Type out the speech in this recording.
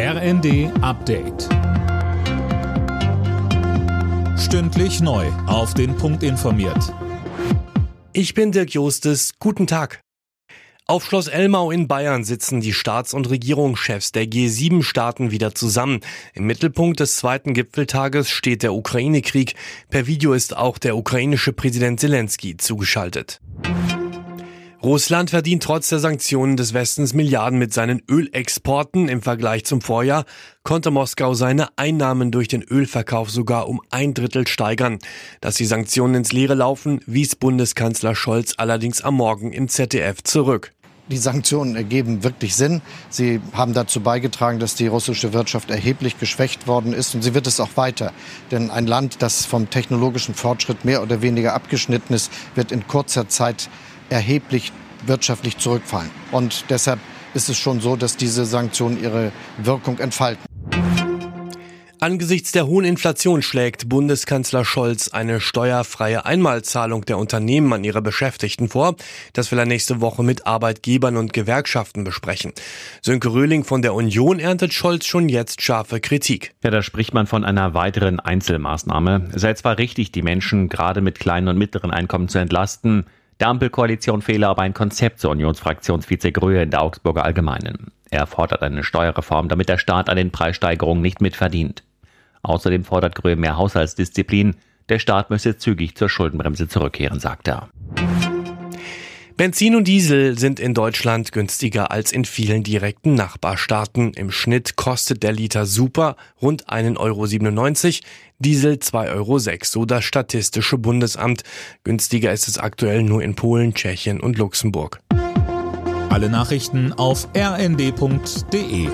RND Update. Stündlich neu. Auf den Punkt informiert. Ich bin Dirk Jostes. Guten Tag. Auf Schloss Elmau in Bayern sitzen die Staats- und Regierungschefs der G7-Staaten wieder zusammen. Im Mittelpunkt des zweiten Gipfeltages steht der Ukraine-Krieg. Per Video ist auch der ukrainische Präsident Zelensky zugeschaltet. Russland verdient trotz der Sanktionen des Westens Milliarden mit seinen Ölexporten. Im Vergleich zum Vorjahr konnte Moskau seine Einnahmen durch den Ölverkauf sogar um ein Drittel steigern. Dass die Sanktionen ins Leere laufen, wies Bundeskanzler Scholz allerdings am Morgen im ZDF zurück. Die Sanktionen ergeben wirklich Sinn. Sie haben dazu beigetragen, dass die russische Wirtschaft erheblich geschwächt worden ist und sie wird es auch weiter. Denn ein Land, das vom technologischen Fortschritt mehr oder weniger abgeschnitten ist, wird in kurzer Zeit erheblich wirtschaftlich zurückfallen. Und deshalb ist es schon so, dass diese Sanktionen ihre Wirkung entfalten. Angesichts der hohen Inflation schlägt Bundeskanzler Scholz eine steuerfreie Einmalzahlung der Unternehmen an ihre Beschäftigten vor. Das will er nächste Woche mit Arbeitgebern und Gewerkschaften besprechen. Sönke Röhling von der Union erntet Scholz schon jetzt scharfe Kritik. Ja, da spricht man von einer weiteren Einzelmaßnahme. Es sei zwar richtig, die Menschen gerade mit kleinen und mittleren Einkommen zu entlasten, der Ampelkoalition fehle aber ein Konzept, zur Unionsfraktionsvize Gröhe in der Augsburger Allgemeinen. Er fordert eine Steuerreform, damit der Staat an den Preissteigerungen nicht mitverdient. Außerdem fordert Gröhe mehr Haushaltsdisziplin. Der Staat müsse zügig zur Schuldenbremse zurückkehren, sagt er. Benzin und Diesel sind in Deutschland günstiger als in vielen direkten Nachbarstaaten. Im Schnitt kostet der Liter Super rund 1,97 Euro, Diesel 2,06 Euro, so das Statistische Bundesamt. Günstiger ist es aktuell nur in Polen, Tschechien und Luxemburg. Alle Nachrichten auf rnd.de